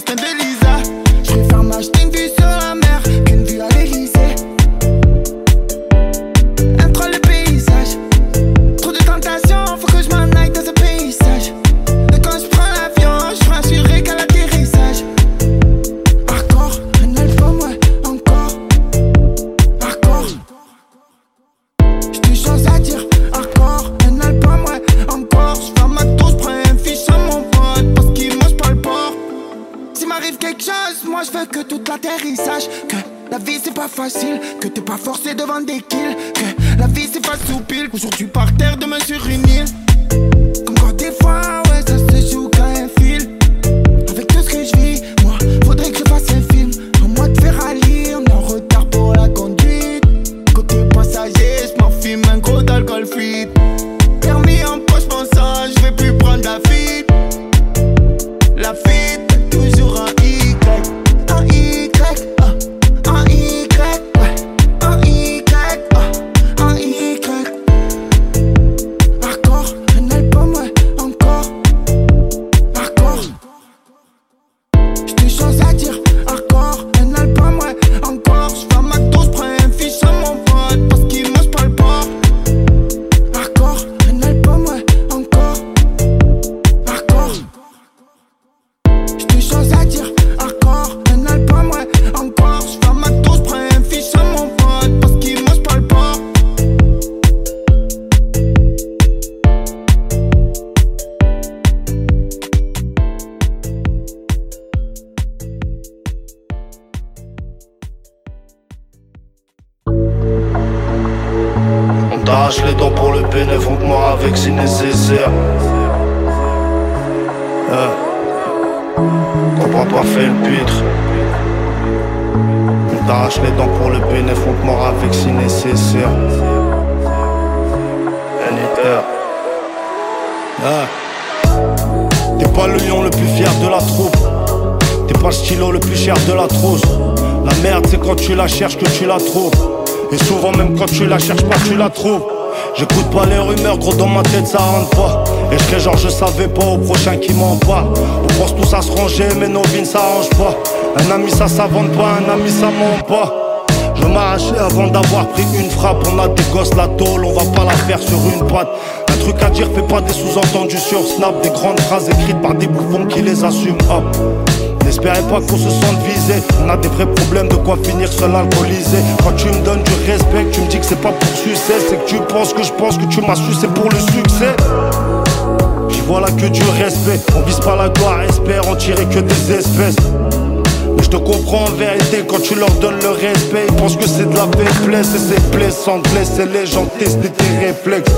Destin de la cherches pas, tu la trouves. J'écoute pas les rumeurs, gros, dans ma tête, ça rentre pas. Et je genre, je savais pas au prochain qui m'en parle. On pense tous à se ranger, mais nos vies ne s'arrangent pas. Un ami, ça s'invente pas, un ami, ça ment pas. Je m'arrachais avant d'avoir pris une frappe. On a des gosses, la tôle, on va pas la faire sur une patte. Un truc à dire, fais pas des sous-entendus sur Snap. Des grandes phrases écrites par des bouffons qui les assument. Hop. N'espérez pas qu'on se sente visé. On a des vrais problèmes de quoi finir seul alcoolisé. Quand tu me donnes du respect, tu me dis que c'est pas pour succès, c'est que tu penses que je pense que tu m'as su, c'est pour le succès. J'y vois là que du respect. On vise pas la gloire, espère en tirer que des espèces. Mais je te comprends en vérité quand tu leur donnes le respect. Ils pensent que c'est de la faiblesse et c'est blessant de les gens, tester tes réflexes.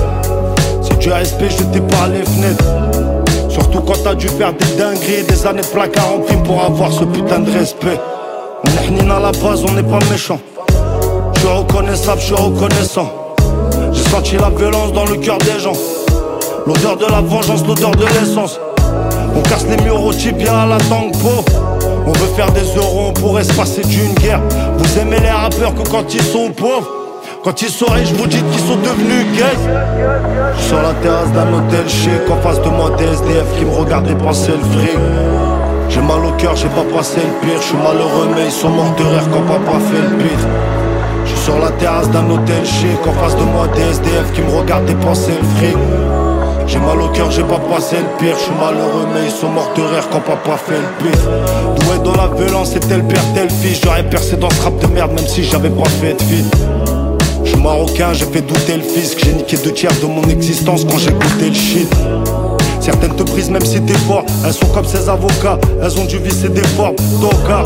Si tu as respect, je t'ai par les fenêtres. Surtout quand t'as dû faire des dingueries, des années de placard en prime pour avoir ce putain de respect. À la base, on n'est pas méchant. Je suis reconnaissable, je suis reconnaissant. J'ai senti la violence dans le cœur des gens. L'odeur de la vengeance, l'odeur de l'essence. On casse les murs au tibia à la tango. On veut faire des euros, on pourrait se passer d'une guerre. Vous aimez les rappeurs que quand ils sont pauvres. Quand ils sont riches, vous dites qu'ils sont devenus gays. Sur la terrasse d'un hôtel chic, en face de moi des SDF qui me regardaient passer le fric. J'ai mal au cœur, j'ai pas passé le pire. Je suis malheureux, mais ils sont morts de rire quand papa fait le pire. Je suis sur la terrasse d'un hôtel chic, en face de moi des SDF qui me regardaient passer le fric. J'ai mal au cœur, j'ai pas passé le pire. Je suis malheureux, mais ils sont morts de rire quand papa fait le pire. Doué dans la violence, c'est tel père, tel fils. J'aurais percé dans ce rap de merde, même si j'avais pas fait de fille. Je suis marocain, j'ai fait douter le fisc. J'ai niqué deux tiers de mon existence quand j'ai goûté le shit. Certaines te brisent même si t'es fort. Elles sont comme ces avocats, elles ont dû visser des formes. Toka,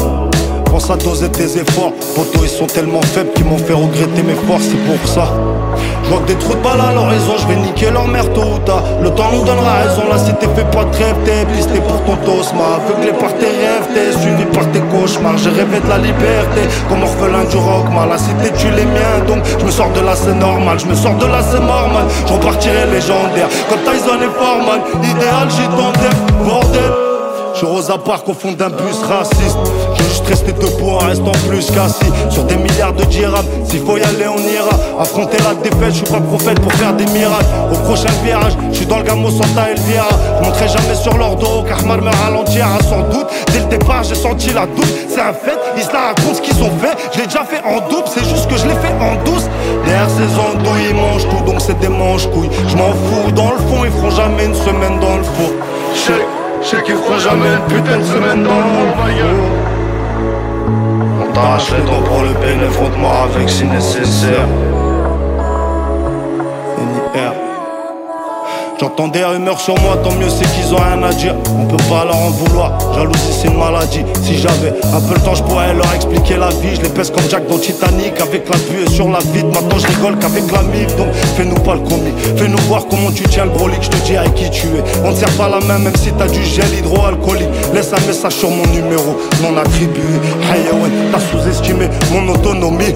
pense à doser tes efforts. Potos, ils sont tellement faibles qu'ils m'ont fait regretter mes forces, c'est pour ça. Je vois que des trous de balles à l'horizon, je vais niquer leur mère tôt ou tard. Le temps nous donnera raison, la cité fait pas de rêve, t'es pisté pour ton tosma. Aveuglé par tes rêves, t'es suivi par tes cauchemars. J'ai rêvé de la liberté, comme orphelin du rock, mal. La cité tue les miens, donc je me sors de là, c'est normal. Je me sors de là, c'est normal. Je repartirai légendaire, comme Tyson et Foreman. Idéal, j'ai ton bordel. Je suis Rosa Park au fond d'un bus raciste. Rester debout en restant plus qu'assis. Sur des milliards de dirhams, s'il faut y aller, on ira. Affronter la défaite, je suis pas prophète pour faire des miracles. Au prochain virage, je suis dans le gamo Santa Elvira. Je monterai jamais sur leur dos, car me ralentira sans doute. Dès le départ, j'ai senti la doute. C'est un fait, ils se la racontent ce qu'ils ont fait. Je l'ai déjà fait en double, c'est juste que je l'ai fait en douce. Derrière ces andouilles, ils mangent tout, donc c'est des manches couilles. Je m'en fous, dans le fond, ils feront jamais une semaine dans le four. Je sais qu'ils feront jamais une putain de semaine dans le On t'arrache les dents pour le bénéfice, de moi avec si nécessaire. J'entends des rumeurs sur moi, tant mieux c'est qu'ils ont rien à dire. On peut pas leur en vouloir, jalousie c'est une maladie. Si j'avais un peu le temps, je pourrais leur expliquer la vie. Je les pèse comme Jack dans Titanic, avec la buée sur la vide. Maintenant je rigole qu'avec la mif, donc fais-nous pas le commis. Fais-nous voir comment tu tiens le brolic, je te dis avec qui tu es. On ne sert pas la main, même si t'as du gel hydroalcoolique. Laisse un message sur mon numéro, non attribué. Hayawan, t'as sous-estimé mon autonomie.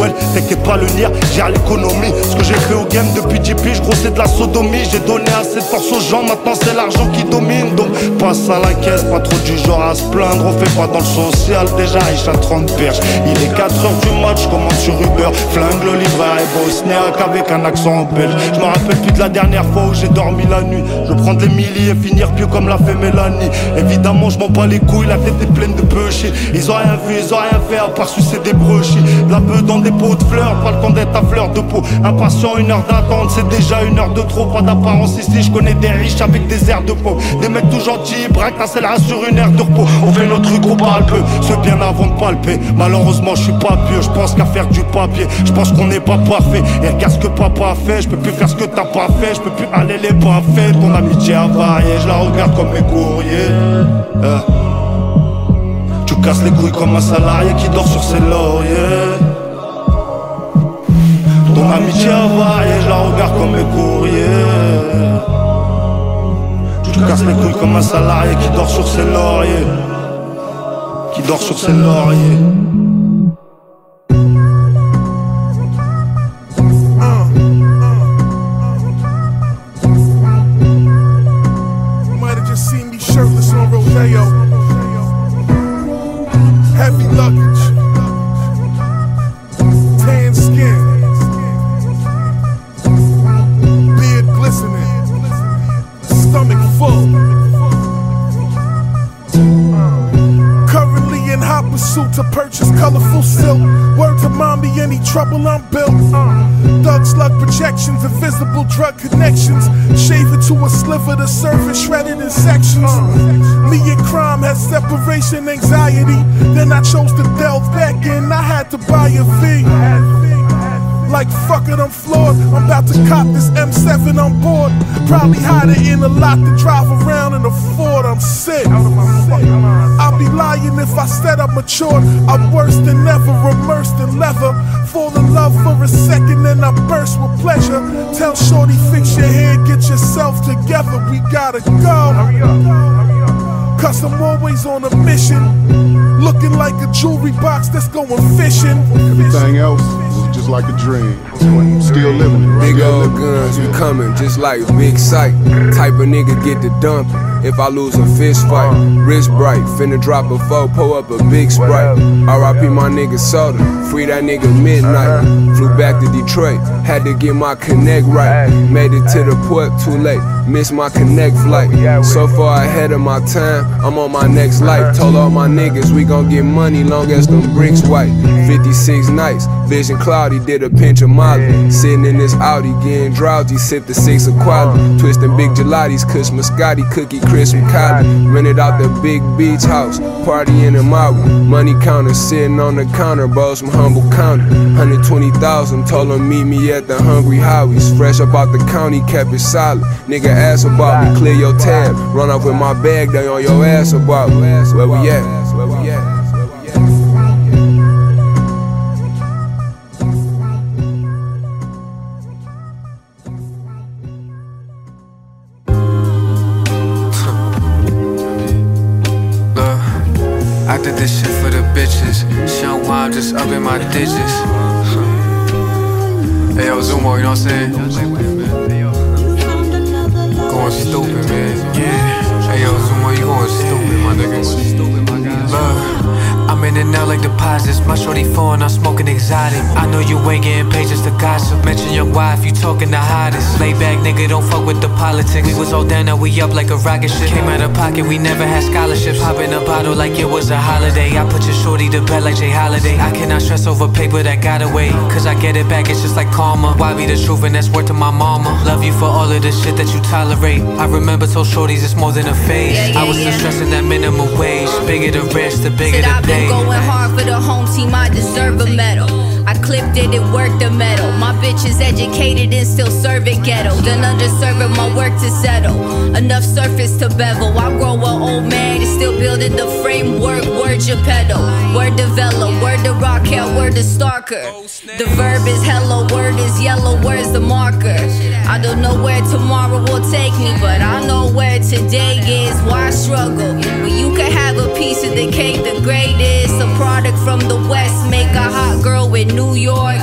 well, t'inquiète pas le nier, j'ai l'économie. Ce que j'ai fait au game depuis 10 piges, gros c'est de la sodomie. J'ai assez de force aux gens, maintenant c'est l'argent qui domine. Donc passe à la caisse, pas trop du genre à se plaindre. On fait pas dans le social, déjà riche à 30 perches. Il est 4h du match, commande sur Uber. Flingue le livreur et bosniaque avec un accent belge. Je me rappelle plus de la dernière fois où j'ai dormi la nuit. Je prends des milliers et finir pieux comme l'a fait Mélanie. Évidemment, je m'en bats les couilles, la tête est pleine de peuchés. Ils ont rien vu, ils ont rien fait à part sucer des brochis. La beuh dans des pots de fleurs, pas le temps d'être à fleur de peau. Impatient, une heure d'attente, c'est déjà une heure de trop. Pas d'apparence ici, je connais des riches avec des airs de peau. Des mecs tout gentils, braquent la sur une aire de repos. On fait notre truc, on parle peu, c'est bien avant de palper. Malheureusement, je suis pas pieux, je pense qu'à faire du papier. Je pense qu'on n'est pas parfait. Et regarde ce que papa a fait, je peux plus faire ce que t'as pas fait, je peux plus aller les pas. Ton amitié a varié, je la regarde comme mes courriers. Euh. Tu casses les couilles comme un salarié qui dort sur ses lauriers. Ton amitié a varié, je la regarde comme mes courriers. Tu casses les couilles comme un salarié qui dort sur ses lauriers. Qui dort sur ses lauriers. Trouble I'm built. Thug slug projections, invisible drug connections. Shave it to a sliver, the surface shredded in sections. Me and crime had separation anxiety. Then I chose to delve back in, I had to buy a V. Like fuck it, I'm floored. I'm about to cop this M7 on board. Probably hide it in a lot to drive around in a Ford. I'm sick. I'll be lying if I said I'm matured. I'm worse than ever, immersed in leather. Fall in love for a second, then I burst with pleasure. Tell Shorty, fix your hair, get yourself together. We gotta go. Cause I'm always on a mission. Looking like a jewelry box that's going fishing. Everything else just like a dream. Still living it. Big old guns, we coming just like big sight. Type of nigga get the dump if I lose a fist fight. Wrist bright, finna drop a foe, pull up a big sprite. RIP my nigga soda, free that nigga midnight. Flew back to Detroit, had to get my connect right. Made it to the port too late, missed my connect flight. So far ahead of my time, I'm on my next life. Told all my niggas we gon' get money long as them bricks white. 56 nights, vision cloudy, did a pinch of Molly. Sitting in this Audi, getting drowsy, sip the six of quality. Twisting big gelatis, kush Muscati, cookie crisp from Rented out the big beach house, partying in Maui. Money counter, sitting on the counter, bros from Humble County. 120,000, told them meet me at the Hungry Howies. Fresh up out the county, kept it solid. Nigga ask about me, clear your tab. Run off with my bag, they on your ass about me. Where we at? Where we at? This shit for the bitches. Why I'm just up in my digits. Hey yo, Zumo, you know what I'm saying? Going stupid, man. Yeah. Hey yo, Zumo, you going stupid, my nigga. Look. I'm in and out like deposits. My shorty phone, I'm smoking exotic. I know you ain't getting pages to gossip. Mention your wife, you talking the hottest. Lay back, nigga, don't fuck with the politics. We was all down, now we up like a rocket ship. Came out of pocket, we never had scholarships. Pop in a bottle like it was a holiday. I put your shorty to bed like Jay Holiday. I cannot stress over paper that got away. Cause I get it back, it's just like karma. Why be the truth and that's worth to my mama? Love you for all of the shit that you tolerate. I remember told shorties it's more than a phase. I was just stressing that minimum wage. Bigger the risk, the bigger the pain. Going hard for the home team, I deserve a medal. I clipped it and worked the metal. My bitch is educated and still serving ghetto. Done underserving my work to settle. Enough surface to bevel. I grow an old man and still building the framework. Word your pedal. Word develop. Word to Raquel. Word to Starker. The verb is hello. Word is yellow. Where's the marker? I don't know where tomorrow will take me, but I know where today is. Why struggle? When you could have a piece of the cake, the greatest. A product from the West, make a hot girl in New York.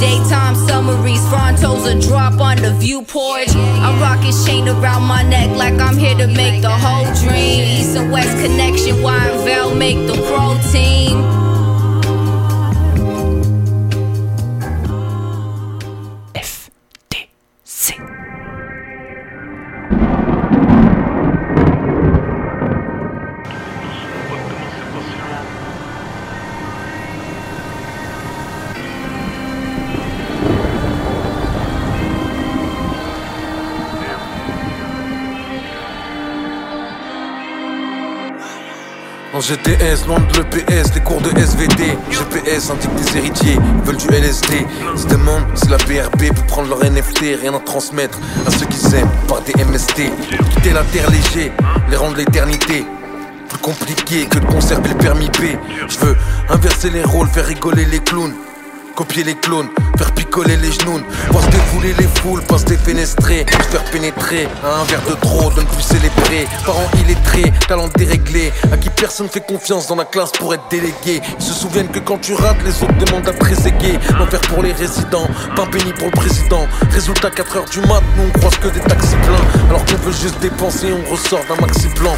Daytime summaries, frontos a drop on the view porch. I rock his chain around my neck like I'm here to make the whole dream. East and West connection, why make the pro team. GTS, loin de l'EPS, les cours de SVT GPS indique des héritiers, ils veulent du LSD Ils se demandent si la BRB peut prendre leur NFT Rien à transmettre à ceux qui s'aiment par des MST Quitter la terre léger, les rendre l'éternité. Plus compliqué que de conserver le permis B. Je veux inverser les rôles, faire rigoler les clowns Copier les clones, faire picoler les genoux Voir se défouler les foules, pas se défenestrer Se faire pénétrer à un verre de trop, de ne plus célébrer Parents illettrés, talent déréglé À qui personne fait confiance dans la classe pour être délégué. Ils se souviennent que quand tu rates, les autres demandent à tréséguer L'enfer pour les résidents, pain béni pour le président. Résultat 4h du mat, nous on croise que des taxis pleins Alors qu'on veut juste dépenser, on ressort d'un maxi blanc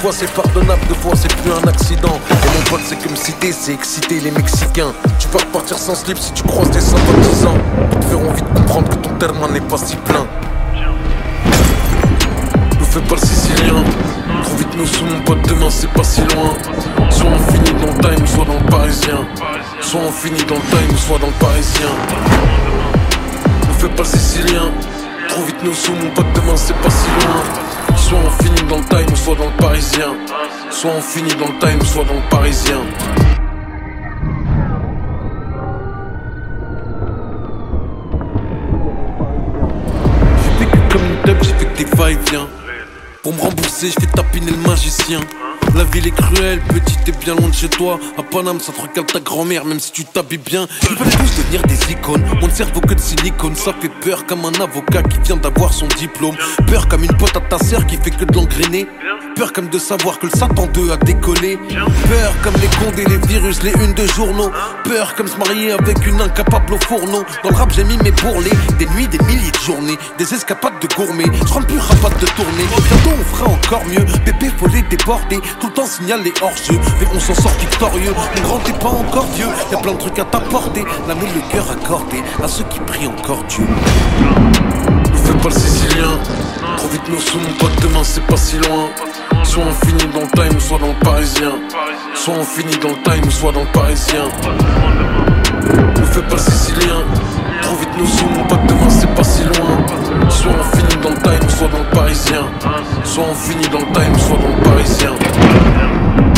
fois c'est pardonnable, deux fois c'est plus un accident. Et mon pote c'est comme citer, c'est exciter les Mexicains. Tu peux repartir sans slip si tu croises des sympathisants. Ils te feront vite comprendre que ton terme n'est pas si plein. Ne fais pas le sicilien. Trop vite nous sous mon pote demain c'est pas si loin. Soit on finit dans le time, soit dans le parisien. Soit on finit dans le time, soit dans le parisien. Ne fais pas le sicilien. Trop vite nous sous mon pote demain c'est pas si loin. Soit on finit dans le time, soit Soit on finit dans le time, soit dans le parisien. J'ai vécu comme une dub, j'ai fait que des va-et-vient. Pour me rembourser, je fais tapiner le magicien La ville est cruelle, petite et bien loin de chez toi. À Paname, ça te regarde ta grand-mère, même si tu t'habilles bien. Ils veulent tous devenir des icônes. Mon cerveau que de silicone, ça fait peur comme un avocat qui vient d'avoir son diplôme. Peur comme une pote à ta sœur qui fait que de l'engrainer. Peur comme de savoir que le Satan 2 a décollé. Peur comme les condés, les virus, les unes de journaux. Peur comme se marier avec une incapable au fourneau. Dans le rap, j'ai mis mes bourrelets. Des nuits, des milliers de journées. Des escapades de gourmets. Je rentre plus rapat de tournée. Bientôt, on fera encore mieux. Bébé, faut les déborder. Tout le temps, signaler hors jeu. Mais on s'en sort victorieux. Mon grand, pas encore vieux. Y a plein de trucs à t'apporter. L'amour, le cœur accordé à ceux qui prient encore Dieu. Ne fais pas le sicilien. Trop vite nos sous, mon pote, demain c'est pas si loin. Soit on finit dans le time, soit dans le parisien. Soit on finit dans le time, soit dans le parisien. Ne fais pas le sicilien. Trop vite nos sous, mon pote, demain c'est pas si loin. Soit on finit dans le time, soit dans le parisien. Soit on finit dans le time, soit dans le parisien.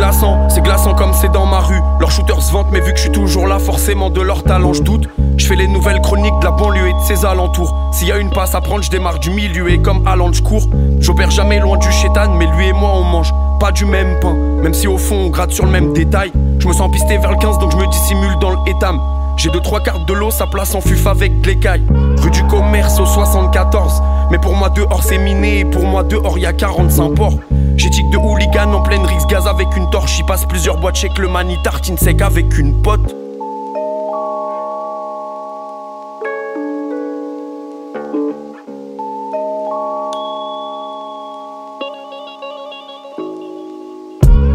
Glaçant, c'est glaçant comme c'est dans ma rue. Leurs shooters se vantent, mais vu que je suis toujours là, forcément de leur talent, je doute. Je fais les nouvelles chroniques de la banlieue et de ses alentours. S'il y a une passe à prendre, je démarre du milieu et comme Allant, je cours. J'opère jamais loin du chétan, mais lui et moi on mange pas du même pain. Même si au fond on gratte sur le même détail. Je me sens pisté vers le 15, donc je me dissimule dans le. J'ai deux trois cartes de l'eau, ça place en fuf avec de l'écaille. Rue du commerce au 74. Mais pour moi dehors c'est miné et pour moi dehors y a 45 ports. J'éthique de hooligan en pleine rixe gaz avec une torche. J'y passe plusieurs boîtes, check le mani tartine sec avec une pote.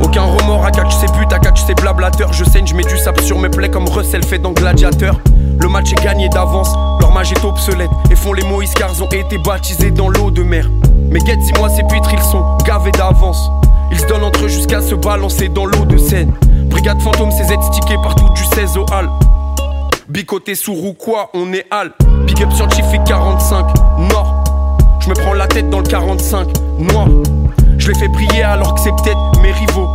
Aucun remords à catch c'est but, à catch c'est blablateur. Je saigne, je mets du sable sur mes plaies comme Russell fait dans Gladiateur. Le match est gagné d'avance, leur mage est obsolète. Et font les Moïse car ils ont été baptisés dans l'eau de mer. Mais guette, dis-moi ces puitres, ils sont gavés d'avance. Ils se donnent entre eux jusqu'à se balancer dans l'eau de Seine. Brigade fantôme, c'est Z stické partout du 16 au hall. Bicoté sous roue quoi, on est hal. Big up scientifique 45, nord. Je me prends la tête dans le 45, noir. Je les fais briller alors que c'est peut-être mes rivaux.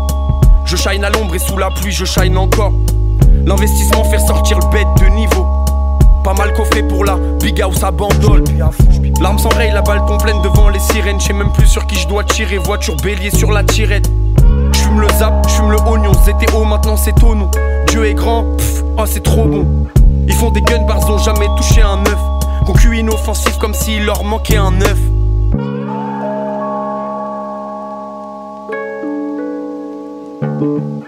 Je shine à l'ombre et sous la pluie, je shine encore. L'investissement fait sortir le bête de niveau. Pour la big house à bandole. L'arme s'enraye, la balle tombe pleine devant les sirènes. J'sais même plus sur qui je dois tirer. Voiture bélier sur la tirette. J'fume le zap, j'fume le oignon. C'était haut, maintenant c'est tonneau. Dieu est grand, pff, oh c'est trop bon. Ils font des gun bars, ont jamais touché un œuf. Qu'on cuit inoffensif comme s'il leur manquait un œuf. Je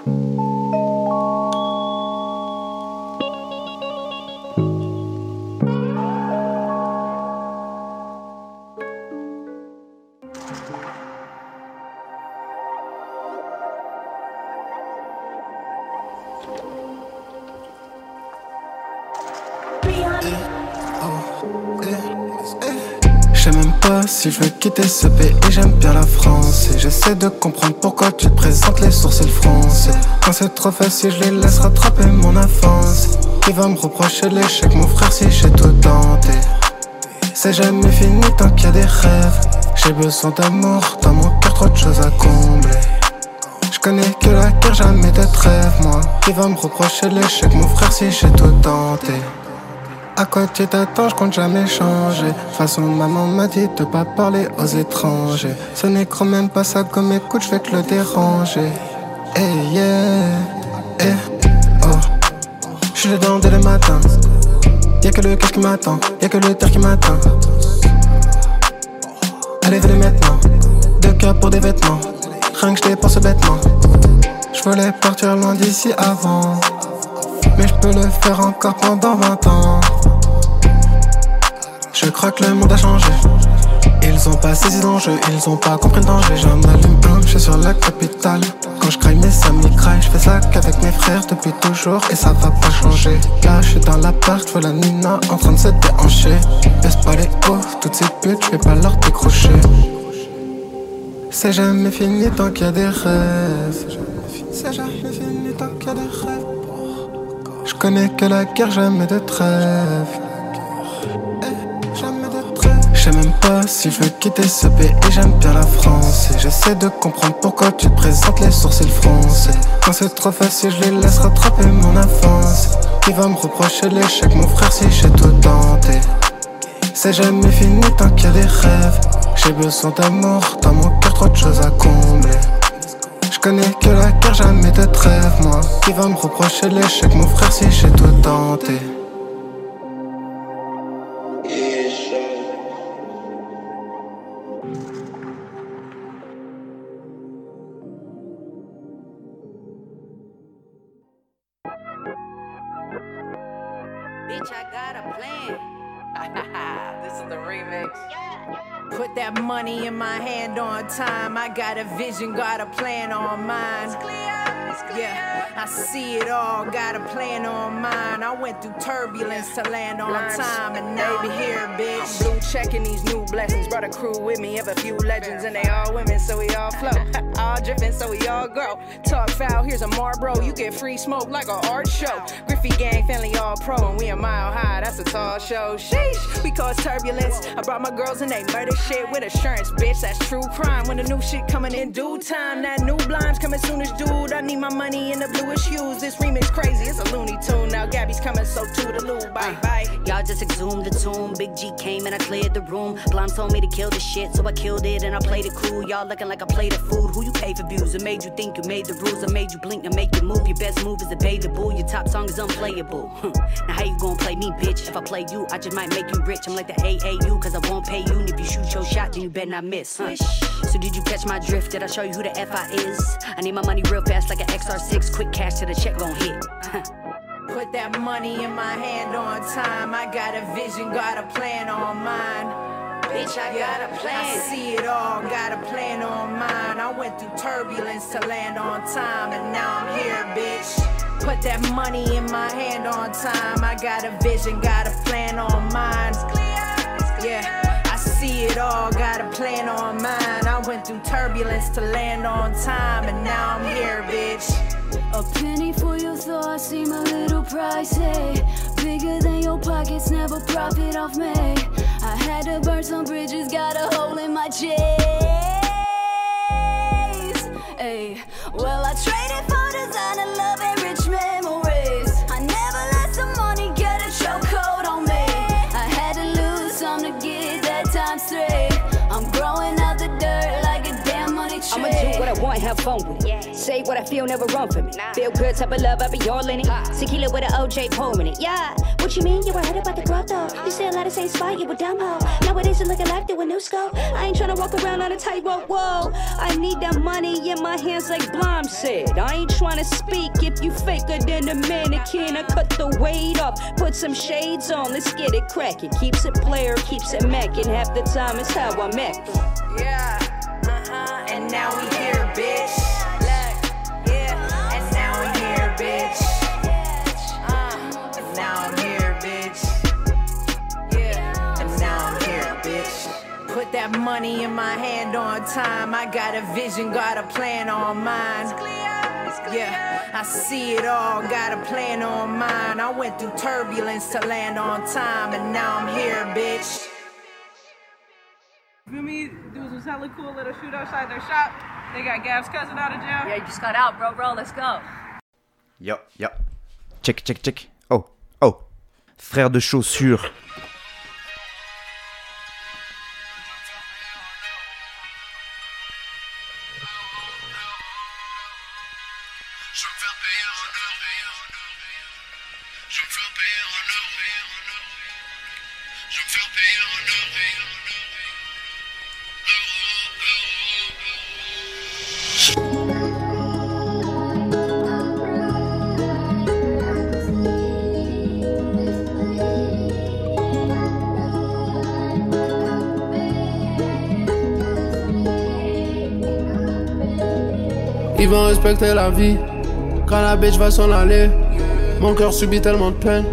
quitter ce pays, j'aime bien la France. Et j'essaie de comprendre pourquoi tu te présentes les sourcils français. Quand c'est trop facile, je les laisse rattraper mon avance Qui va me reprocher l'échec, mon frère, si j'ai tout tenté? C'est jamais fini tant qu'il y a des rêves. J'ai besoin d'amour, dans mon cœur trop de choses à combler. Je connais que la guerre, jamais de trêve, moi. Qui va me reprocher l'échec, mon frère, si j'ai tout tenté? À quoi tu t'attends, je compte jamais changer. Façon, maman m'a dit de pas parler aux étrangers. Ce n'est quand même pas ça comme écoute, je vais te le déranger. Eh yeah, eh oh. Je suis dedans dès le matin. Y'a que le cash qui m'attend, y'a que le terre qui m'attend. Allez, venez maintenant. Deux cœurs pour des vêtements. Rien que je dépense bêtement. Je voulais partir loin d'ici avant. Mais je peux le faire encore pendant 20 ans. Je crois que le monde a changé. Ils ont pas saisi l'enjeu, ils ont pas compris le danger. J'en allume un, je suis sur la capitale. Quand je craille, mes amis craillent, je fais ça qu'avec mes frères depuis toujours et ça va pas changer. Là, je suis dans l'appart, je la Nina en train de se déhancher. Baisse pas les hauts, toutes ces putes, je vais pas leur décrocher. C'est jamais fini tant qu'il y a des rêves. C'est jamais fini tant qu'il y a des rêves. Je connais que la guerre, jamais de trêve. Je sais même pas si je veux quitter ce pays, j'aime bien la France. Et j'essaie de comprendre pourquoi tu te présentes les sourcils froncés. Quand c'est trop facile, je les laisse rattraper mon avance. Qui va me reprocher l'échec, mon frère, si j'ai tout tenté? C'est jamais fini tant qu'il y a des rêves. J'ai besoin d'amour, dans mon cœur, trop de choses à combler. Je connais que la guerre, jamais de trêve, moi. Qui va me reprocher l'échec, mon frère, si j'ai tout tenté? Money in my hand on time. I got a vision, got a plan on mine. Yeah, I see it all, got a plan on mine. I went through turbulence to land on time, and now I'm here, bitch. Blue checking these new blessings. Brought a crew with me of a few legends, and they all women, so we all flow. all dripping, so we all grow. Talk foul, here's a Marlboro. You get free smoke like a art show. Griffey gang, family all pro, and we a mile high. That's a tall show. Sheesh, we cause turbulence. I brought my girls and they murder shit with assurance, bitch. That's true crime. When the new shit coming in due time, that new blinds coming soon as dude. I need my money in the bluish hues. This remix crazy, it's a loony tune. Now Gabby's coming, so toodaloo. Bye bye. Y'all just exhumed the tomb. Big G came and I cleared the room. Blonde told me to kill the shit, so I killed it and I played it cool. Y'all looking like a plate of food. Who you pay for views? It made you think you made the rules. I made you blink and make you move. Your best move is debatable. Your top song is unplayable. now how you gonna play me, bitch? If I play you, I just might make you rich. I'm like the AAU, cause I won't pay you. And if you shoot your shot, then you better not miss. Huh? So did you catch my drift? Did I show you who the FI is? I need my money real fast like an XR6. Quick cash to the check gon' hit. Put that money in my hand on time. I got a vision, got a plan on mine. Bitch, I got a plan. I see it all, got a plan on mine. I went through turbulence to land on time, and now I'm here, bitch. Put that money in my hand on time. I got a vision, got a plan on mine. Yeah, I it all, got a plan on mine. I went through turbulence to land on time, and now I'm here, bitch. A penny for your thoughts seem a little pricey. Bigger than your pockets, never profit off me. I had to burn some bridges, got a hole in my chest. I have fun with it. Say what I feel, never run from it. Feel good, type of love, I be all in it. Tequila with an OJ pouring it. Yeah, what you mean? You were heard about the growth though. You say still at the same spot, you a dumb hoe. Nowadays you looking like through a new scope. I ain't tryna walk around on a tightrope, whoa. I need that money in my hands like Blom said. I ain't tryna speak if you faker than a mannequin. I cut the weight off, put some shades on, let's get it cracking. Keeps it player, keeps it macking. Half the time it's how I'm acting. Yeah, uh-huh, and now we bitch. Put money in my hand on time. I got a vision, got a plan on mine. Yeah, I see it all, got a plan on mine. I went through turbulence to land on time, and now I'm here, bitch. Feel me? Dudes was hella cool. Let us shoot outside their shop. They got Gab's cousin out of jail. Yeah, he just got out, bro, bro. Let's go. Yo, yo. Check, check, check. Oh, oh. Frère de chaussures. Ils vont respecter la vie. Quand la bitch va s'en aller, mon cœur subit tellement de peine.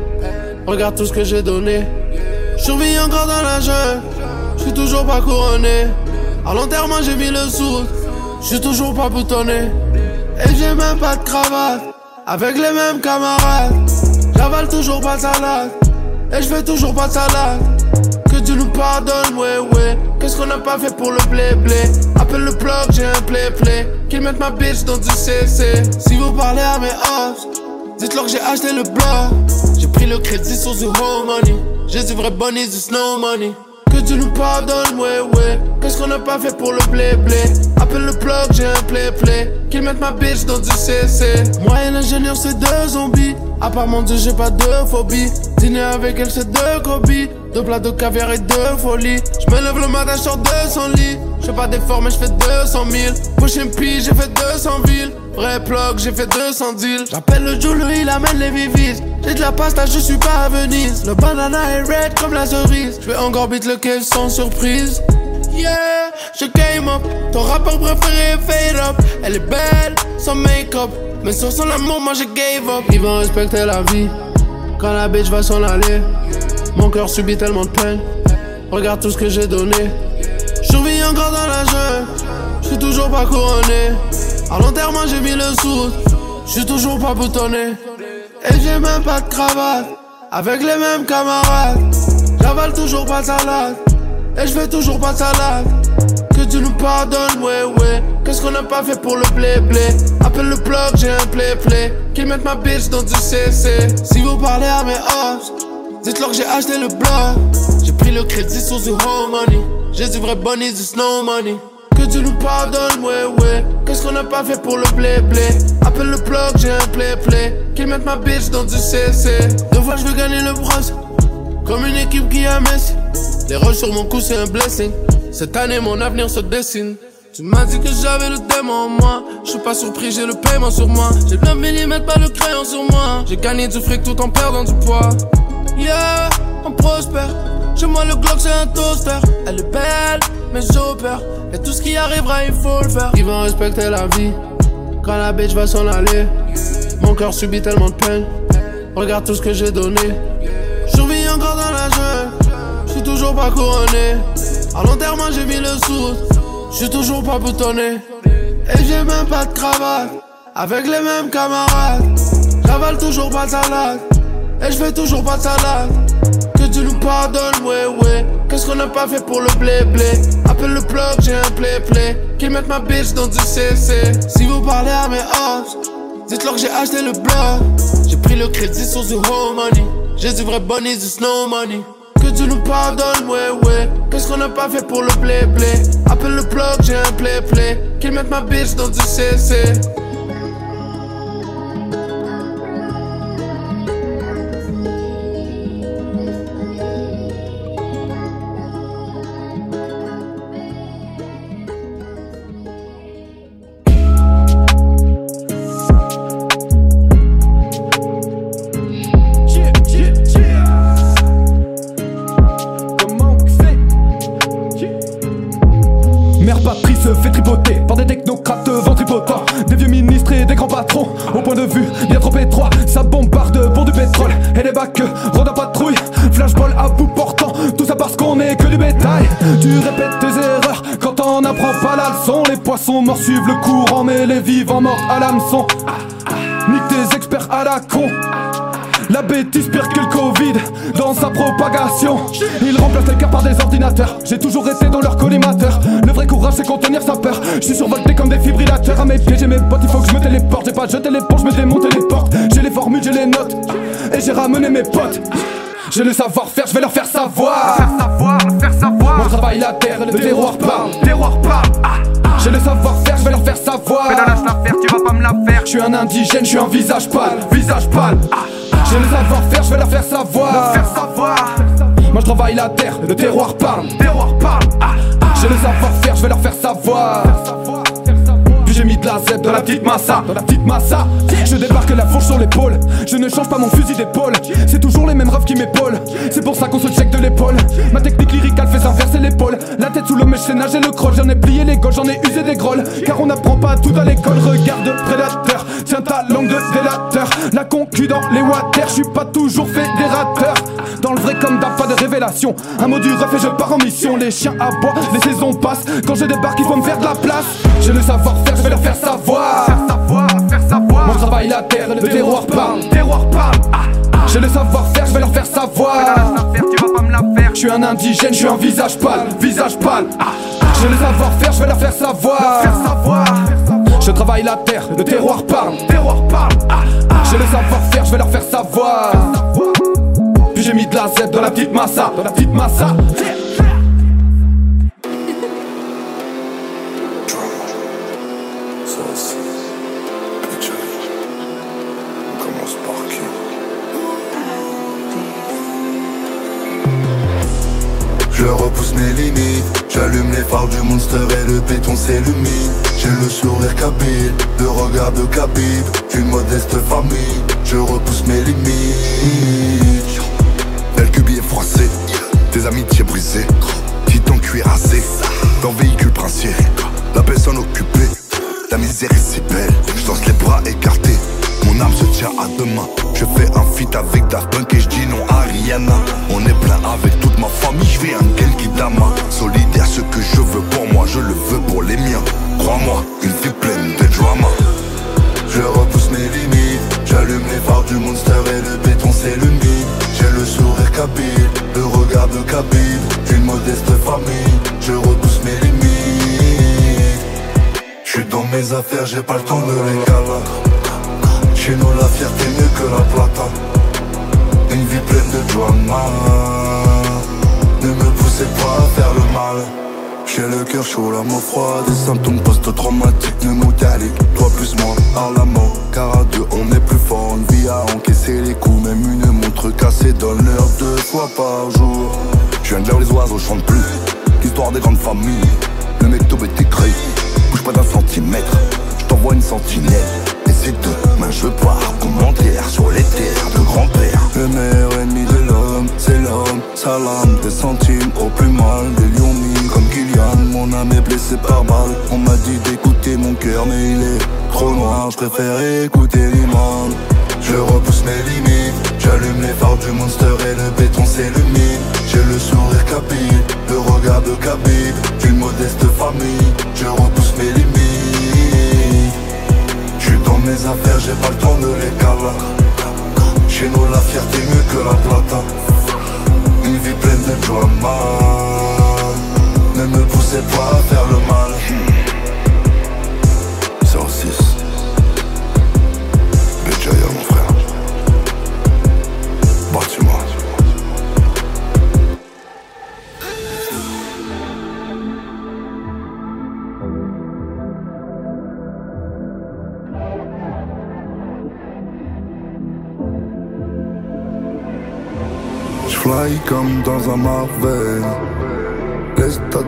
Regarde tout ce que j'ai donné. Je survis encore dans la jungle, je suis toujours pas couronné. À l'enterrement, j'ai mis le soude, je suis toujours pas boutonné. Et j'ai même pas de cravate, avec les mêmes camarades. J'avale toujours pas de salade, et je fais toujours pas de salade. Que Dieu nous pardonne, ouais, ouais. Qu'est-ce qu'on n'a pas fait pour le blé blé? Appelle le plug, j'ai un play play. Qu'ils mettent ma bitch dans du CC. Si vous parlez à mes hops, dites-leur que j'ai acheté le bloc. J'ai pris le crédit sur du home money. J'ai du vrai bunny, du snow money. Que Dieu nous pardonne, ouais, ouais. Qu'est-ce qu'on n'a pas fait pour le blé blé? Appelle le plug, j'ai un play play. Qu'ils mettent ma bitch dans du CC. Moi et l'ingénieur, c'est deux zombies. À part mon dieu, j'ai pas de phobie. Dîner avec elle, c'est deux copies. Deux plats de caviar et deux folies. Je lève le matin, je sors de son lit. Je fais pas d'efforts, mais je fais 200 000. Prochain pige, j'ai fait 200 villes. Vrai plug, j'ai fait 200 deals. J'appelle le Joe, lui, il amène les vivis. J'ai de la pasta, je suis pas à Venise. Le banana est red comme la cerise. Je encore beat le case sans surprise. Yeah, je game up. Ton rappeur préféré fade up. Elle est belle, sans make-up. Mais sur son amour, moi je gave up. Ils vont respecter la vie. Quand la bitch va s'en aller, mon cœur subit tellement de peine. Regarde tout ce que j'ai donné. J'survis encore dans la jungle, j'suis toujours pas couronné. À l'enterrement, j'ai mis le soude, j'suis toujours pas boutonné. Et j'ai même pas de cravate, avec les mêmes camarades. J'avale toujours pas de salade, et j'fais toujours pas de salade. Que Dieu nous pardonne, ouais, ouais. Qu'est-ce qu'on n'a pas fait pour le blé blé? Appelle le plug, j'ai un play play. Qu'ils mettent ma bitch dans du CC. Si vous parlez à mes hops, dites-leur que j'ai acheté le bloc. J'ai pris le crédit sur du home money. J'ai du vrai bunny, du snow money. Que Dieu nous pardonne, ouais, ouais. Qu'est-ce qu'on n'a pas fait pour le blé blé? Appelle le plug, j'ai un play play. Qu'ils mettent ma bitch dans du CC. Deux fois, je veux gagner le bronze. Comme une équipe qui a Messi. Les rushs sur mon cou, c'est un blessing. Cette année, mon avenir se dessine. Tu m'as dit que j'avais le démon en moi. Je suis pas surpris, j'ai le paiement sur moi. J'ai 9 mm, pas le crayon sur moi. J'ai gagné du fric tout en perdant du poids. Yeah, on prospère. Chez moi, le Glock, c'est un toaster. Elle est belle, mais j'opère. Et tout ce qui arrivera, il faut le faire. Ils vont respecter la vie. Quand la bitch va s'en aller, mon cœur subit tellement de peine. Regarde tout ce que j'ai donné. Survis encore dans la jungle, j'suis toujours pas couronné. À l'enterrement, j'ai mis le soude, j'suis toujours pas boutonné. Et j'ai même pas de cravate, avec les mêmes camarades. J'avale toujours pas de salade, et j'fais toujours pas de salade. Que Dieu nous pardonne, ouais, ouais. Qu'est-ce qu'on n'a pas fait pour le blé blé? Appelle le plug, j'ai un play play. Qu'ils mettent ma bitch dans du CC. Si vous parlez à mes hops, dites-leur que j'ai acheté le bloc. J'ai pris le crédit sur du home money. J'ai du vrai bunny, du snow money. Que Dieu nous pardonne, ouais, ouais. Qu'est-ce qu'on n'a pas fait pour le blé blé? Appelle le plug, j'ai un play play. Qu'ils mettent ma bitch dans du CC. Suivent le courant Mais les vivants morts à l'hameçon Nique tes experts à la con la bêtise pire que le Covid dans sa propagation. Ils remplacent les cas par des ordinateurs. J'ai toujours été dans leur collimateur. Le vrai courage c'est contenir sa peur. Je suis survolté comme des fibrillateurs. À mes pieds j'ai mes potes, il faut que je me téléporte. J'ai pas jeté les ponts, je me démonte les portes. J'ai les formules, j'ai les notes. Et j'ai ramené mes potes. J'ai le savoir-faire, je vais leur faire savoir. Faire savoir, faire savoir. Mon travail, la terre, le terroir parle. Terroir parle. J'ai le savoir-faire, savoir. Mais lâche l'affaire, tu vas pas me la faire. Je suis un indigène, je suis un visage pâle. Visage pâle. J'ai le savoir-faire, je vais leur faire savoir. Faire savoir. Moi je travaille la terre, le terroir parle. Terroir parle. J'ai le savoir-faire, je vais leur faire savoir. J'ai mis de la Z dans la petite massa, la petite massa. Je débarque la fourche sur l'épaule. Je ne change pas mon fusil d'épaule. C'est toujours les mêmes refs qui m'épaulent. C'est pour ça qu'on se check de l'épaule. Ma technique lyricale fait inverser l'épaule. La tête sous le mèche, c'est nager le croll. J'en ai plié les gauches, j'en ai usé des grolles. Car on n'apprend pas tout à l'école. Regarde, prédateur. Tiens ta langue de délateur. La concu dans les water. Je suis pas toujours fédérateur. Dans le vrai comme d'hab, pas de révélation. Un mot du ref et je pars en mission. Les chiens aboient, les saisons passent. Quand je débarque, il faut me faire de la place. J'ai le savoir-faire, je vais leur faire savoir. Faire savoir, faire savoir. Mon travail, la terre, le terroir parle. Terroir parle. J'ai le savoir-faire, je vais leur faire savoir. Tu vas pas me la faire. Je suis un indigène, je suis un visage pâle, visage pâle. J'ai le savoir-faire, je vais leur faire savoir. Faire savoir. Je travaille la terre, le terroir parle. Terroir parle. J'ai le savoir-faire, je vais leur faire savoir. J'ai mis de la Z dans la petite massa, dans la petite massa. Je repousse mes limites, j'allume les phares du monster et le béton s'illumine. J'ai le sourire kabyle, le regard de Khabib, d'une modeste famille. Je repousse mes limites. Feat avec Daft Punk et je dis non à Rihanna, on est plein avec toute ma famille, je fais un Genki Dama, solidaire, ce que je veux pour moi, je le veux pour les miens, crois-moi, une vie pleine de drama. Je repousse mes limites, j'allume les phares du monster et le béton s'illumine. J'ai le sourire kabyle, le regard de Khabib, d'une modeste famille. Je repousse mes limites. Je suis dans mes affaires, j'ai pas le temps de les caler. Chez nous la fierté mieux que la plata. Ne me poussez pas à faire le mal. J'ai le cœur chaud, la main froide, des symptômes post-traumatiques pneumotaliques. Toi plus moi, à la mort, car à deux on est plus fort. Une vie à encaisser les coups, même une montre cassée donne l'heure deux fois par jour. Je viens de où les oiseaux chantent plus, l'histoire des grandes familles. Le mec est écrit, bouge pas d'un centimètre, je t'envoie une sentinelle. Et c'est demain je pars, commentaire sur les terres de grand-père. Le meilleur ennemi de l'homme, c'est l'homme. Salam, des centimes au plus mal, des lions comme Kylian. Mon âme est blessée par balle. On m'a dit d'écouter mon cœur, mais il est trop noir. Je préfère écouter l'imam. Je repousse mes limites, j'allume les phares du monster et le béton s'illumine. J'ai le sourire kabyle, le regard de Khabib, d'une modeste famille.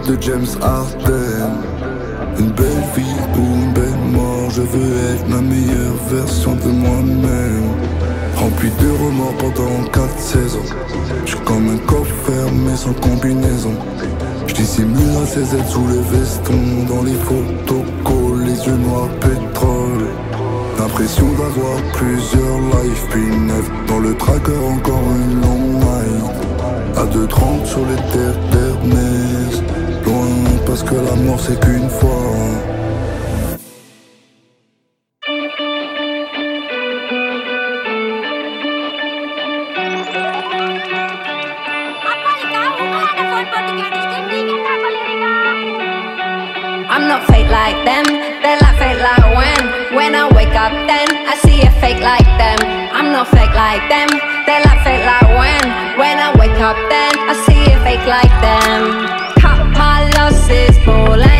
De James Harden. Une belle vie ou une belle mort. Je veux être la meilleure version de moi-même. Rempli de remords pendant 4 saisons. J'suis comme un coffre fermé sans combinaison. J'dissimule la CZ sous les vestons Dans les photos les yeux noirs pétrole. L'impression d'avoir plusieurs lives Puis neuf dans le tracker encore une longue night. À 2.30 sur les terres d'Hermès parce que la mort c'est qu'une fois. I'm not fake like them, they're like fake like when When I wake up then, I see a fake like them. I'm not fake like them, they're like fake like when When I wake up then, I see a fake like them for life.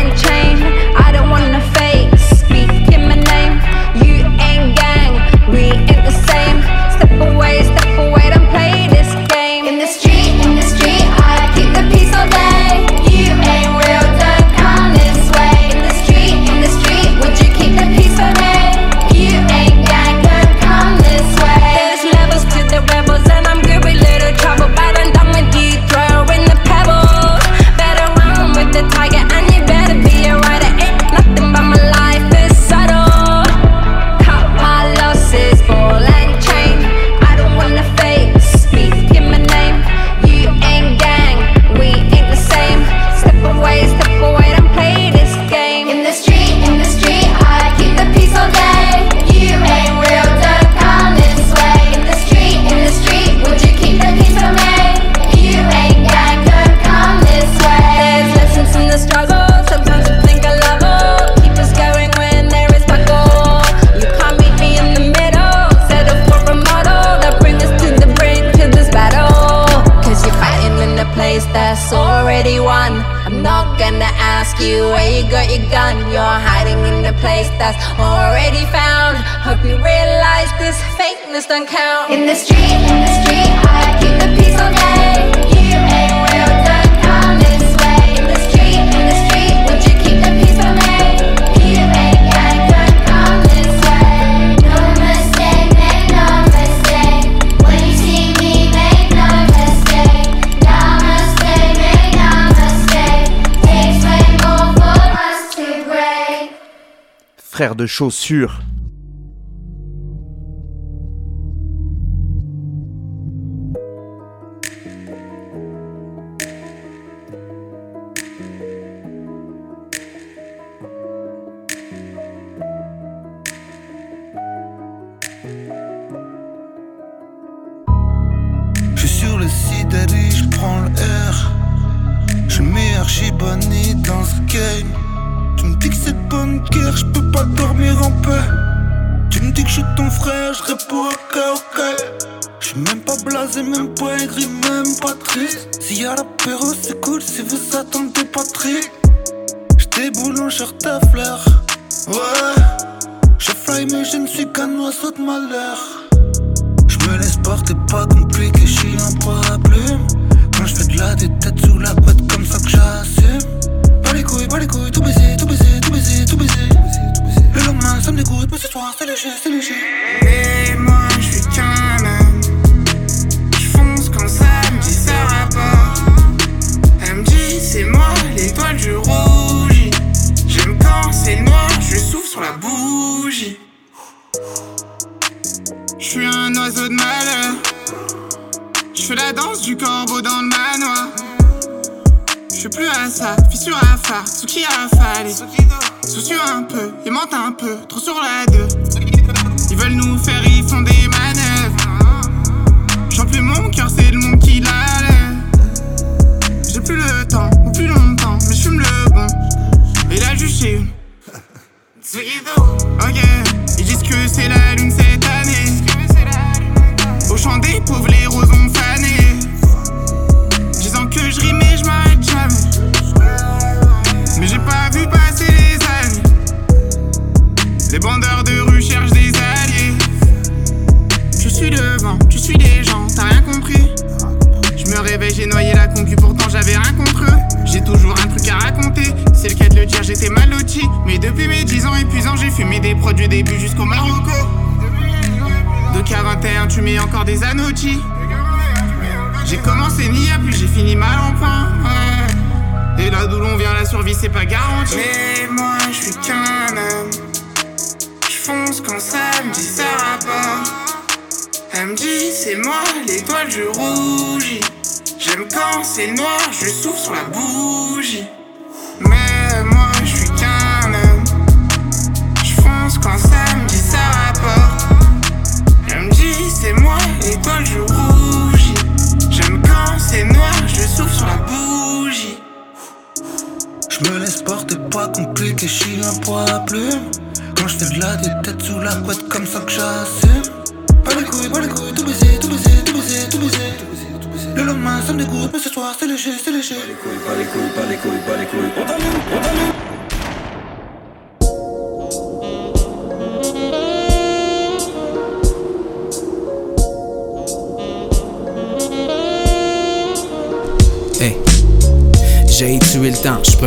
That's already found. Hope you realize this fakeness don't count. In the street, in the street, I keep the De chaussures. De malheur Je fais la danse du corbeau dans le manoir Je suis plus à ça, fissure à phare, Tsuki a affalé Soucieux un peu, ils mentent un peu, trop sur la deux ils veulent nous faire, ils font des manœuvres. J'en plus mon cœur, c'est le monde qui l'a. J'ai plus le temps, ou plus longtemps, mais je fume le bon. Et une. Ok, Des pauvres, les roses ont fané. Disant que je rime et je m'arrête jamais. Mais j'ai pas vu passer les années. Les bandeurs de rue cherchent des alliés. Je suis devant, tu suis des gens, t'as rien compris. Je me réveille, j'ai noyé la concu, pourtant j'avais rien contre eux. J'ai toujours un truc à raconter, c'est le cas de le dire, j'étais mal loti. Mais depuis mes 10 ans épuisants, j'ai fumé des produits du début jusqu'au Marocco. De K21, tu mets encore des anotis. J'ai commencé Nia, puis j'ai fini mal en point. ouais. Et là d'où l'on vient, la survie c'est pas garanti. Mais moi je suis qu'un homme. J'fonce quand ça me dit ça rapporte. Elle me dit c'est moi l'étoile je rougis. J'aime quand c'est noir, je souffle sur la bougie. Je rougis. J'aime quand c'est noir, je souffle sur la bougie. Je me laisse porter, pas compliqué, je suis un poids à plume. Quand je fais de la tête sous la couette, comme ça que j'assume. Pas les couilles, pas les couilles, tout baiser, tout baiser, tout baiser, tout baiser. Le lendemain, ça me dégoûte, mais ce soir, c'est léger, c'est léger. Pas les couilles, pas les couilles, pas les couilles, pas les couilles. On t'allume, on t'allume.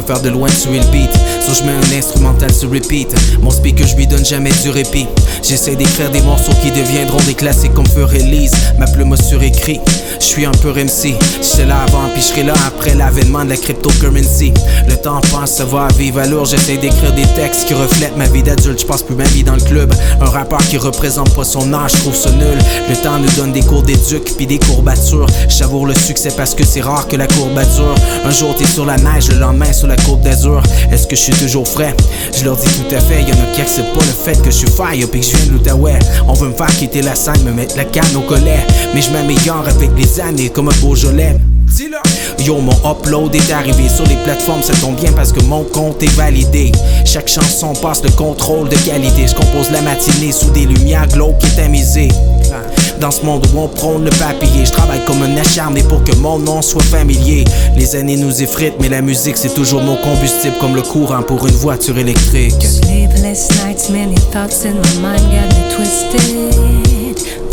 Préfère de loin tuer le beat. So je mets un instrumental sur repeat. Mon speaker, je lui donne jamais du répit. J'essaie d'écrire des morceaux qui deviendront des classiques comme feu release. Ma plume a surécrit, je suis un peu MC. J'étais là avant, puis je là après l'avènement de la cryptocurrency. Le temps passe, ça va à vive allure. J'essaie d'écrire des textes qui reflètent ma vie d'adulte. Je passe plus ma vie dans le club. Un rappeur qui représente pas son âge, je trouve ça nul. Le temps nous donne des cours d'éduc, puis des courbatures. J'avoue le succès parce que c'est rare que la courbature. Un jour t'es sur la neige, le lendemain sur la côte d'Azur. Est-ce que je suis toujours frais? Je leur dis tout à fait, y'en a qui acceptent pas le fait que je suis fire puis que je viens de l'Outaouais. On veut me faire quitter la scène, me mettre la canne au collet. Mais je m'améliore avec les années comme un Beaujolais. Yo, mon upload est arrivé sur les plateformes, ça tombe bien parce que mon compte est validé. Chaque chanson passe le contrôle de qualité. Je compose la matinée sous des lumières glauques qui tamisées. Dans ce monde où on prône le papier, je travaille comme un acharné pour que mon nom soit familier. Les années nous effritent, mais la musique c'est toujours mon combustible comme le courant pour une voiture électrique. Sleepless nights, many thoughts in my mind got me twisted.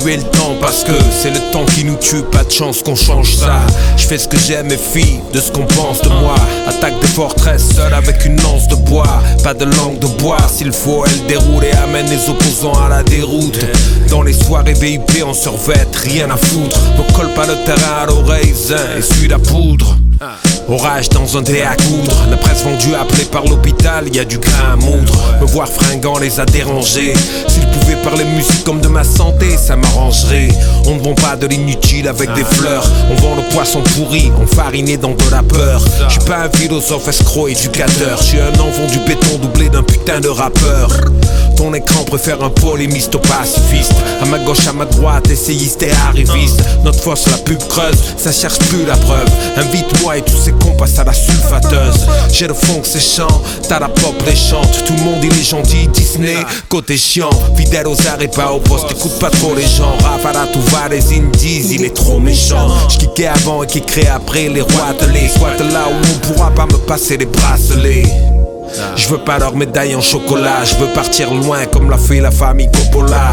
Tuer le temps parce que c'est le temps qui nous tue, pas de chance qu'on change ça. Je fais ce que j'aime et fille de ce qu'on pense de moi. Attaque des forteresses seul avec une lance de bois, pas de langue de bois. S'il faut, elle déroule et amène les opposants à la déroute. Dans les soirées VIP en survette, rien à foutre. Me colle pas le terrain à l'oreille, zin, essuie la poudre. Orage dans un dé à coudre, la presse vendue appelée par l'hôpital, y a du grain à moudre. Me voir fringant les a dérangés. S'ils pouvaient parler musique comme de ma santé, ça m'arrangerait. On ne vend pas de l'inutile avec des fleurs, on vend le poisson pourri, enfariné dans de la peur. Je suis pas un philosophe escroc éducateur, je suis un enfant du béton doublé d'un putain de rappeur. Ton écran préfère un polémiste au pacifiste. À ma gauche, à ma droite, essayiste et arriviste. Notre force, la pub creuse, ça cherche plus la preuve. Invite-moi et tous ces cons passent à la sulfateuse. J'ai le fond que c'est chant, t'as la pop, les chante. Tout le monde il est gentil, Disney, côté chiant. Fidèle aux et pas au poste, écoute pas trop les gens. Rafala, tout va, les indies, il est trop méchant. J'kickais avant et qui crée après les rois de les squats là où on pourra pas me passer les bracelets. Je veux pas leur médaille en chocolat, je veux partir loin comme l'a fait la famille Coppola.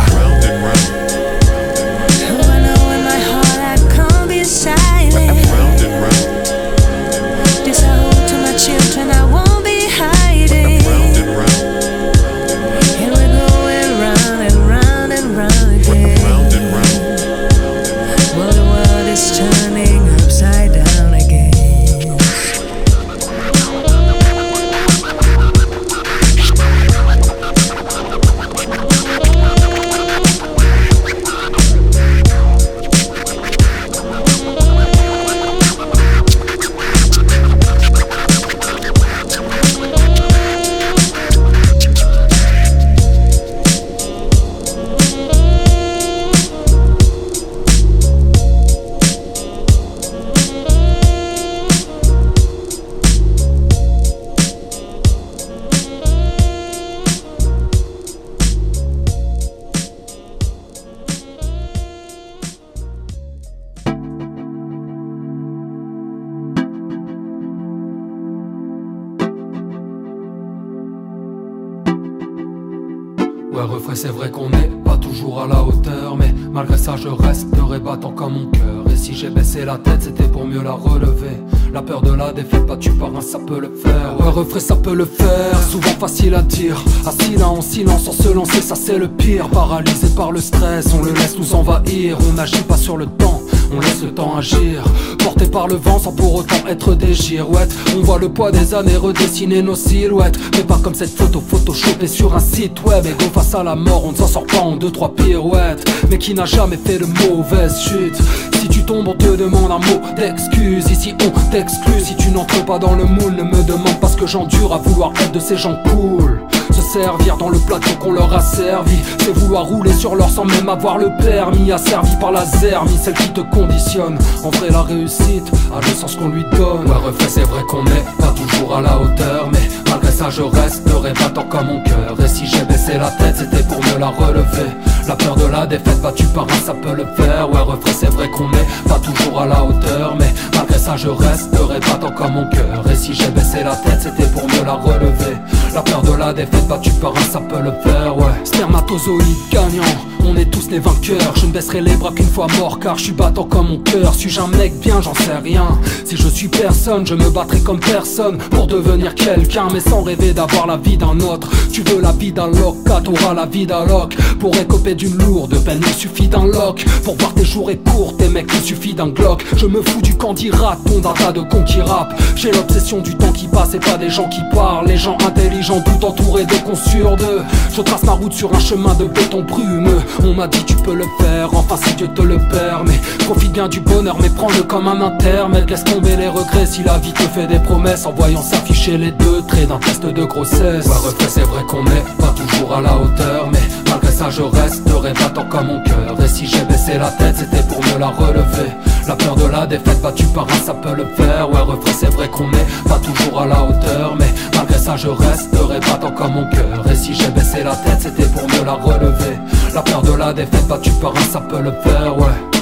La peur de la défaite battue par un, ça peut le faire. Ouais, refrain, ça peut le faire, souvent facile à dire. Assis là en silence, sans se lancer, ça c'est le pire. Paralysé par le stress, on le laisse nous envahir. On n'agit pas sur le temps. On laisse le temps agir, porté par le vent sans pour autant être des girouettes. On voit le poids des années redessiner nos silhouettes. Mais pas comme cette photo photoshopée sur un site web. Et go face à la mort, on ne s'en sort pas en deux trois pirouettes. Mais qui n'a jamais fait de mauvaise chute. Si tu tombes, on te demande un mot d'excuse. Ici, on t'exclut. Si tu n'entres pas dans le moule, ne me demande pas ce que j'endure à vouloir être de ces gens cool. Se servir dans le plateau qu'on leur a servi. C'est vouloir rouler sur l'or sans même avoir le permis. Asservi par la zermie, celle qui te conditionne. En vrai la réussite a le sens qu'on lui donne. Ouais refait c'est vrai qu'on n'est pas toujours à la hauteur. Mais malgré ça je resterai battant comme mon cœur. Et si j'ai baissé la tête c'était pour me la relever. La peur de la défaite battue par un ça peut le faire Ouais refait c'est vrai qu'on n'est pas toujours à la hauteur. Mais ça je resterai battant comme mon cœur Et si j'ai baissé la tête c'était pour me la relever La peur de la défaite battue par un ça peut le faire ouais Spermatozoïde gagnant On est tous les vainqueurs. Je ne baisserai les bras qu'une fois mort, car je suis battant comme mon cœur. Suis-je un mec bien, j'en sais rien. Si je suis personne, je me battrai comme personne pour devenir quelqu'un, mais sans rêver d'avoir la vie d'un autre. Tu veux la vie d'un loca, t'auras la vie d'un loc. Pour écoper d'une lourde peine, il suffit d'un loc. Pour voir tes jours est courts, tes mecs, il suffit d'un glock. Je me fous du candidat, d'un tas de cons qui rap. J'ai l'obsession du temps qui passe et pas des gens qui parlent. Les gens intelligents, tout entourés de cons sur deux. Je trace ma route sur un chemin de béton brumeux. On m'a dit tu peux le faire, enfin si Dieu te le permet. Profite bien du bonheur, mais prends-le comme un intermède. Laisse tomber les regrets si la vie te fait des promesses en voyant s'afficher les deux traits d'un test de grossesse. Ouais, refait, c'est vrai qu'on n'est pas toujours à la hauteur, mais malgré ça, je resterai battant comme mon cœur. Et si j'ai baissé la tête, c'était pour me la relever. La peur de la défaite battue par un, ça peut le faire. Ouais, refait, c'est vrai qu'on n'est pas toujours à la hauteur, mais malgré ça, je resterai battant comme mon cœur. Et si j'ai baissé la tête, c'était pour me la relever. La peur de la défaite battue par un, ça peut le faire, ouais.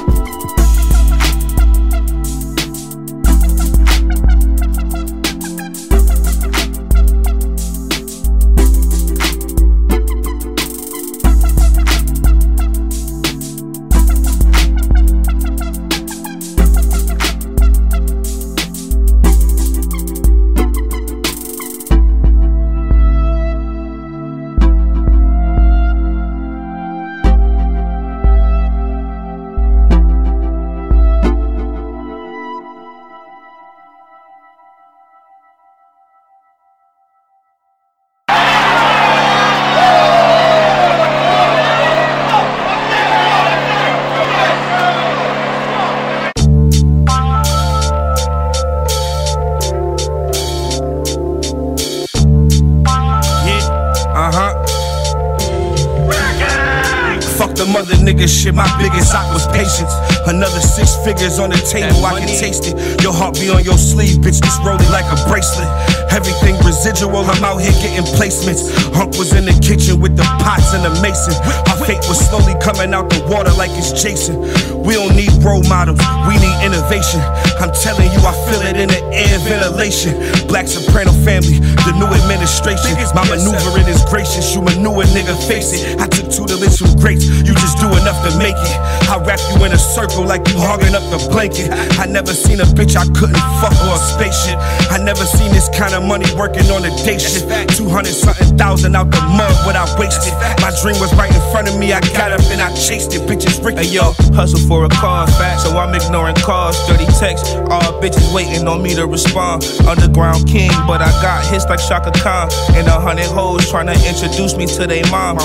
Another six figures on the table, I can taste it. Your heart be on your sleeve, bitch, this rolling like a bracelet. Everything residual, I'm out here getting placements. Hunk was in the kitchen with the pots and the mason. Our fate was slowly coming out the water like it's Jason. We don't need role models, we need innovation. I'm telling you, I feel it in the air, ventilation. Black soprano family, the new administration. My maneuvering is gracious, you manure nigga, face it. I took tutelage from greats, you just do enough to make it. I wrap you in a circle like you hogging up the blanket. I never seen a bitch I couldn't fuck or a spaceship. I never seen this kind of money working on a day shift. 200 something thousand out the mud without wasting. My dream was right in front of me, I got up and I chased it. Bitches Ricky. Hey yo, hustle for a cause, back, so I'm ignoring calls, dirty texts. All bitches waiting on me to respond. Underground king, but I got hits like Shaka Khan. And a hundred hoes trying to introduce me to they mom.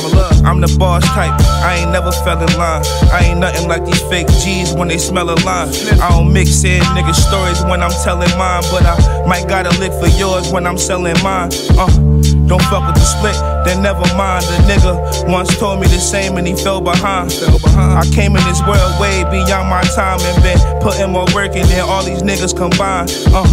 I'm the boss type, I ain't never fell in line. I ain't nothing like these fake G's when they smell a line. I don't mix in nigga stories when I'm telling mine, but I might got a lick for yours when I'm selling mine. Uh, don't fuck with the split, then never mind. The nigga once told me the same and he fell behind. I came in this world way beyond my time and been putting more work in than all these niggas combined. Uh,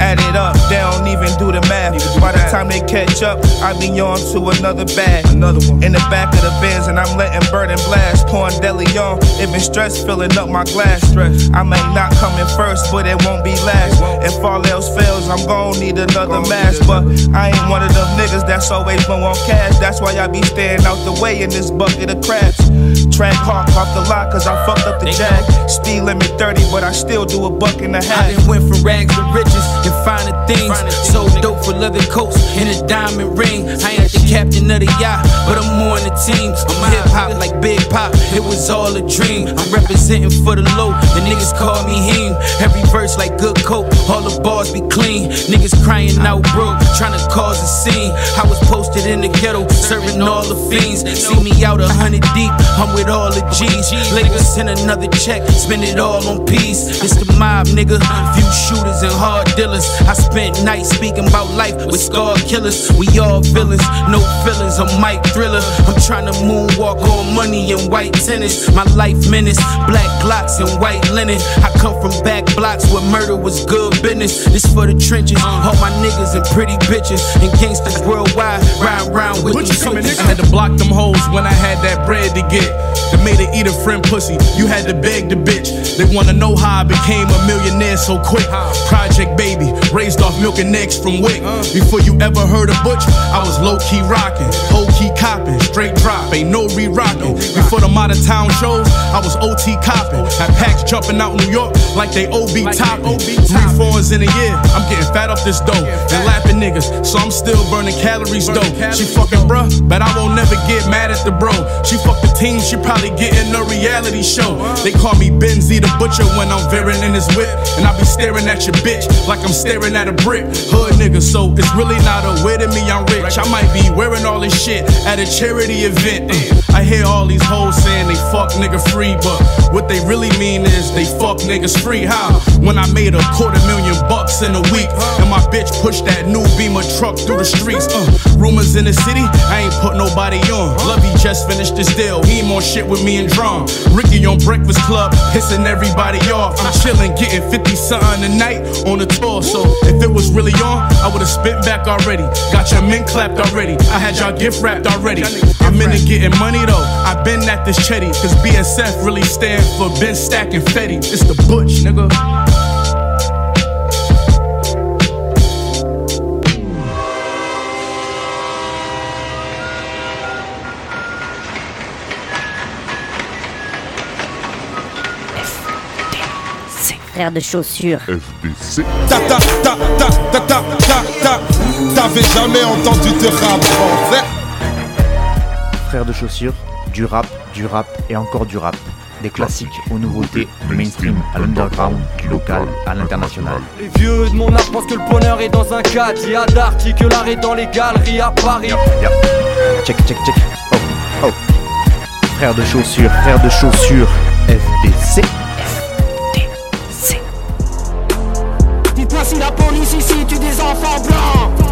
add it up, they don't even do the math. By the time they catch up, I be on to another bag. Another one. In the back of the Benz and I'm letting burn and blast. Pouring deli on, it been stress filling up my glass. Stress. I may not come in first, but it won't be last. If all else fails, I'm gon' need another mask. But I ain't one of them niggas that's always low on cash. That's why I be staying out the way in this bucket of crabs. Track hawk off the lot cause I fucked up the jag. Speed limit 30, but I still do a buck and a half. I done went from rags to riches and finer things. So dope for leather coats and a diamond ring. I ain't the captain of the yacht, but I'm more in the team. I'm hip hop like Big Pop, it was all a dream. I'm representing for the low, the niggas call me him. Every verse like good coke, all the bars be clean. Niggas crying out broke, trying to cause a scene. I was posted in the ghetto, serving all the fiends. See me out a hundred deep, I'm with all the G's. Later send another check, spend it all on peace. It's the mob, nigga. Few shooters and hard dealers. I spent nights speaking about life with scar killers. We all villains, no feelings. I'm Mike Thriller. I'm trying to moonwalk on money and white tennis. My life menace, black glocks and white linen. I come from back blocks where murder was good business. This for the trenches. All my niggas and pretty bitches and gangsters worldwide ride round with these switches. I had to block them hoes when I had that bread to get. That made her eat a friend pussy. You had to beg the bitch. They wanna know how I became a millionaire so quick. Project baby, raised off milk and eggs from Wick. Before you ever heard of Butch, I was low key rocking, whole key copping, straight drop, ain't no re rocking. Before the modern town shows, I was OT copping. Had packs jumping out New York like they OB topping. Three fours in a year, I'm getting fat off this dough and lapping niggas, so I'm still burning calories though. She fucking bruh, but I won't never get mad at the bro. She fuck the team, she probably getting a reality show. They call me Benzie the Butcher when I'm veering in his whip, and I be staring at your bitch like I'm staring at a brick. Hood nigga, so it's really not a way to me, I'm rich. I might be wearing all this shit at a charity event. I hear all these hoes saying they fuck nigga free, but what they really mean is they fuck niggas free. How? When I made a quarter million bucks in a week, and my bitch pushed that new Beamer truck through the streets. Uh, rumors in the city, I ain't put nobody on. Lovey just finished this deal, he more shit with me and Drum. Ricky on Breakfast Club, pissing everybody off. I'm chilling, getting 50 something a night on the tour. So if it was really on, I would've spit back already. Got your men clapped already. I had y'all gift wrapped already. I'm getting money though. i been at this chetty, cause BSF really stand for Ben Stack and Fetty. It's the Butch, nigga. Frère de chaussures. FDC. Ta ta ta ta ta ta ta ta. T'avais jamais entendu de rap français Frère de chaussures, du rap, du rap et encore du rap. Des classiques aux nouveautés, du mainstream à l'underground, du local à l'international. Les vieux de mon art pensent que le bonheur est dans un cadre. Il y a d'arty que l'art est dans les galeries à Paris. Check, check, check. Oh, oh. Frère de chaussures, frère de chaussures, FDC. Dites-moi si la police ici tue des enfants blancs